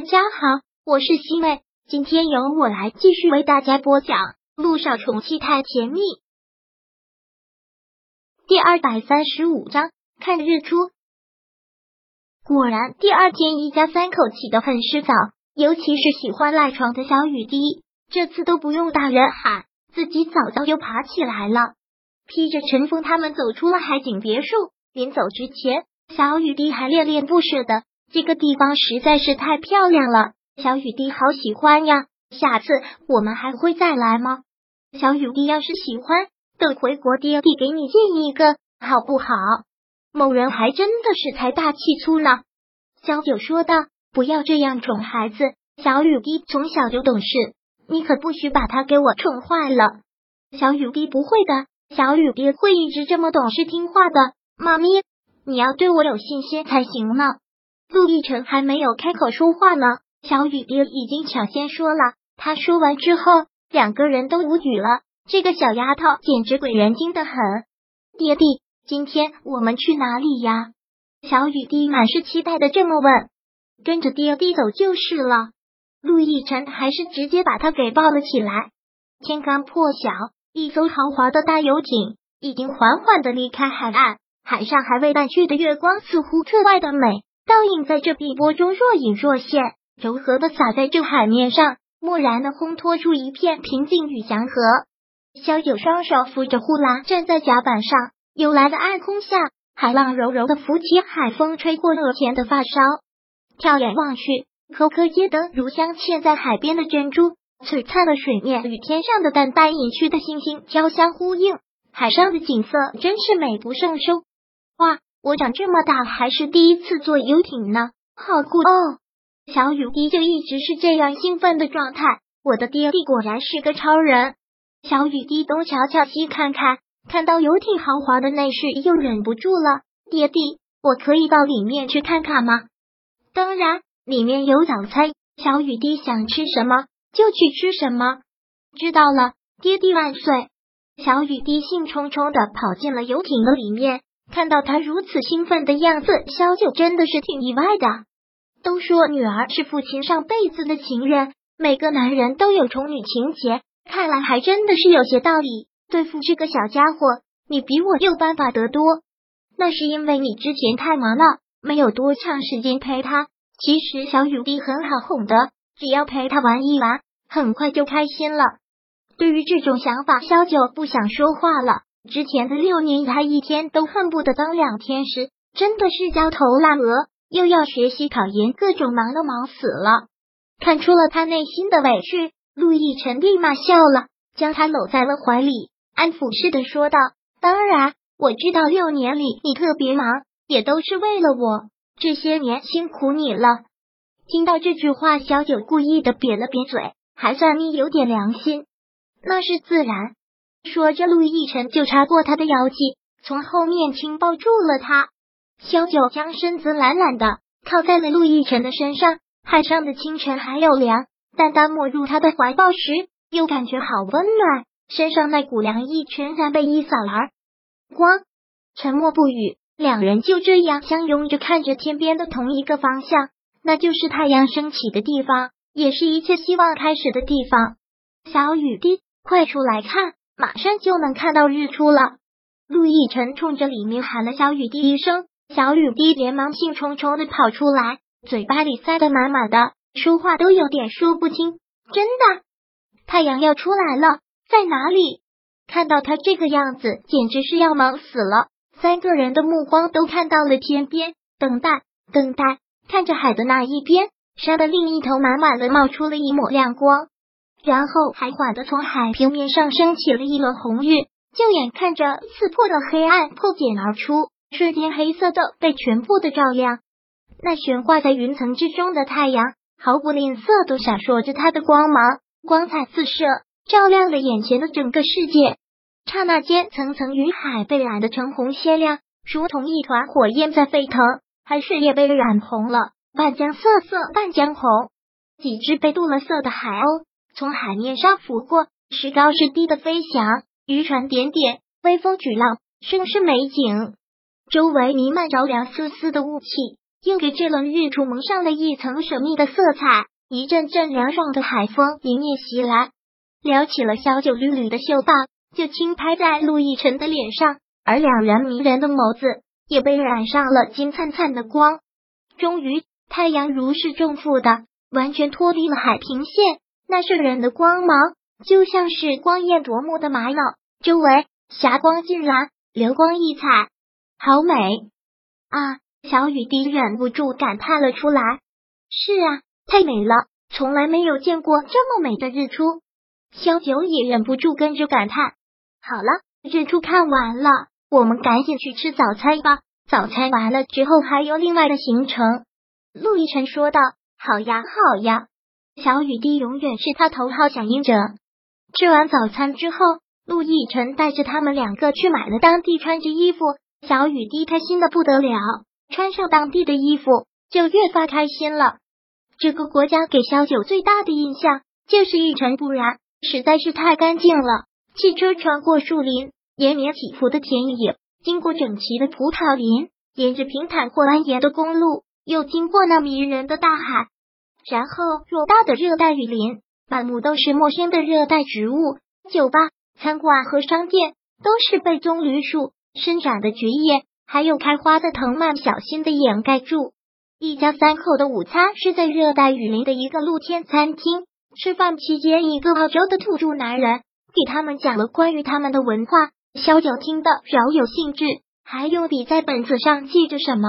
大家好，我是西妹，今天由我来继续为大家播讲《路上宠妻太甜蜜》第二百三十五章。看日出，果然第二天一家三口起得很是早，尤其是喜欢赖床的小雨滴，这次都不用大人喊，自己早早就爬起来了，披着陈峰他们走出了海景别墅。临走之前，小雨滴还恋恋不舍的。这个地方实在是太漂亮了，小雨滴好喜欢呀！下次我们还会再来吗？小雨滴要是喜欢，等回国爹地给你建一个好不好？某人还真的是财大气粗呢。小九说道：“不要这样宠孩子，小雨滴从小就懂事，你可不许把他给我宠坏了。”小雨滴不会的，小雨滴会一直这么懂事听话的。妈咪，你要对我有信心才行呢。陆亦辰还没有开口说话呢，小雨滴已经抢先说了。他说完之后，两个人都无语了。这个小丫头简直鬼人精的很。爹地，今天我们去哪里呀？小雨滴满是期待的这么问。跟着爹地走就是了。陆亦辰还是直接把他给抱了起来。天刚破晓，一艘豪华的大游艇已经缓缓的离开海岸，海上还未淡去的月光似乎特外的美。倒影在这碧波中若隐若现，柔和的洒在这海面上，蓦然的烘托出一片平静与祥和。萧九双手扶着护栏站在甲板上，幽蓝的暗空下，海浪柔柔的拂起，海风吹过额前的发梢。眺眼望去，颗颗街灯如镶嵌在海边的珍珠，璀璨的水面与天上的淡淡隐去的星星交相呼应，海上的景色真是美不胜收。哇！我长这么大还是第一次坐游艇呢，好酷哦！小雨滴就一直是这样兴奋的状态。我的爹地果然是个超人。小雨滴东瞧瞧西看看，看到游艇豪华的内饰，又忍不住了。爹地，我可以到里面去看看吗？当然，里面有早餐。小雨滴想吃什么就去吃什么。知道了，爹地万岁！小雨滴兴冲冲的跑进了游艇的里面。看到他如此兴奋的样子，萧九真的是挺意外的。都说女儿是父亲上辈子的情人，每个男人都有宠女情节，看来还真的是有些道理。对付这个小家伙，你比我有办法得多。那是因为你之前太忙了，没有多长时间陪他。其实小雨滴很好哄的，只要陪他玩一玩，很快就开心了。对于这种想法，萧九不想说话了。之前的六年，他一天都恨不得当两天使，真的是焦头烂额，又要学习考研，各种忙都忙死了。看出了他内心的委屈，陆亦辰立马笑了，将他搂在了怀里，安抚似的说道：“当然，我知道六年里你特别忙，也都是为了我，这些年辛苦你了。”听到这句话，小九故意的瘪了瘪嘴，还算你有点良心，那是自然。说着，陆亦辰就插过他的腰际，从后面轻抱住了他。萧九将身子懒懒的靠在了陆亦辰的身上。海上的清晨还有凉，但当没入他的怀抱时，又感觉好温暖，身上那股凉意全然被一扫而光。沉默不语，两人就这样相拥着看着天边的同一个方向，那就是太阳升起的地方，也是一切希望开始的地方。小雨滴，快出来看！马上就能看到日出了。陆亦辰冲着里面喊了小雨滴一声，小雨滴连忙兴冲冲的跑出来，嘴巴里塞得满满的，说话都有点说不清。真的，太阳要出来了，在哪里？看到他这个样子，简直是要忙死了。三个人的目光都看到了天边，等待，等待，看着海的那一边，山的另一头满满的冒出了一抹亮光。然后还缓的从海平面上升起了一轮红日，就眼看着刺破的黑暗破茧而出，瞬间黑色的被全部的照亮。那悬挂在云层之中的太阳毫不吝啬的闪烁着它的光芒，光彩四射，照亮了眼前的整个世界。刹那间，层层云海被染得橙红鲜亮，如同一团火焰在沸腾。海水也被染红了，半江瑟瑟半江红。几只被镀了色的海鸥。从海面上拂过，时高时低的飞翔，渔船点点，微风举浪，甚是美景。周围弥漫着凉丝丝的雾气，又给这轮日出蒙上了一层神秘的色彩。一阵阵凉爽的海风迎面袭来，撩起了小九缕缕的秀发，就轻拍在陆亦辰的脸上，而两人迷人的眸子也被染上了金灿灿的光。终于，太阳如释重负的完全脱离了海平线，那圣人的光芒就像是光艳夺目的玛瑙，周围霞光尽染，流光溢彩，好美啊！小雨滴忍不住感叹了出来。是啊。太美了，从来没有见过这么美的日出。萧九也忍不住跟着感叹。好了，日出看完了，我们赶紧去吃早餐吧。早餐完了之后还有另外的行程。陆亦辰说道：“好呀，好呀。”小雨滴永远是他头号响应者。吃完早餐之后，陆亦辰带着他们两个去买了当地穿着衣服。小雨滴开心的不得了，穿上当地的衣服就越发开心了。这个国家给小九最大的印象就是一尘不染，实在是太干净了。汽车穿过树林，延绵起伏的田野，经过整齐的葡萄林，沿着平坦或蜿蜒的公路，又经过那迷人的大海，然后偌大的热带雨林，满目都是陌生的热带植物。酒吧、餐馆和商店都是被棕榈树伸展的蕨叶，还有开花的藤蔓小心的掩盖住。一家三口的午餐是在热带雨林的一个露天餐厅。吃饭期间，一个澳洲的土著男人给他们讲了关于他们的文化。小九听得饶有兴致，还用笔在本子上记着什么。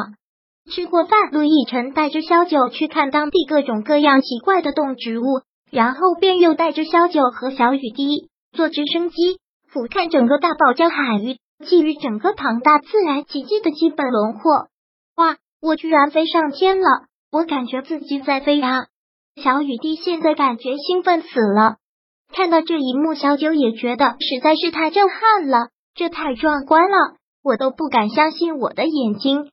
吃过饭，陆亦辰带着萧九去看当地各种各样奇怪的动植物，然后便又带着萧九和小雨滴坐直升机俯瞰整个大堡礁海域，基于整个庞大自然奇迹的基本轮廓。哇！我居然飞上天了！我感觉自己在飞啊！小雨滴现在感觉兴奋死了。看到这一幕，小九也觉得实在是太震撼了，这太壮观了，我都不敢相信我的眼睛。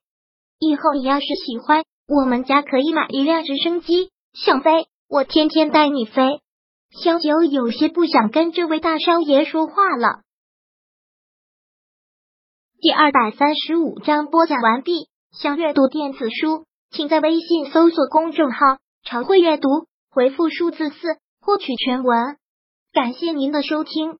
以后你要是喜欢，我们家可以买一辆直升机，想飞，我天天带你飞。小九有些不想跟这位大少爷说话了。第二百三十五章播讲完毕。想阅读电子书，请在微信搜索公众号“常会阅读”，回复数字四获取全文。感谢您的收听。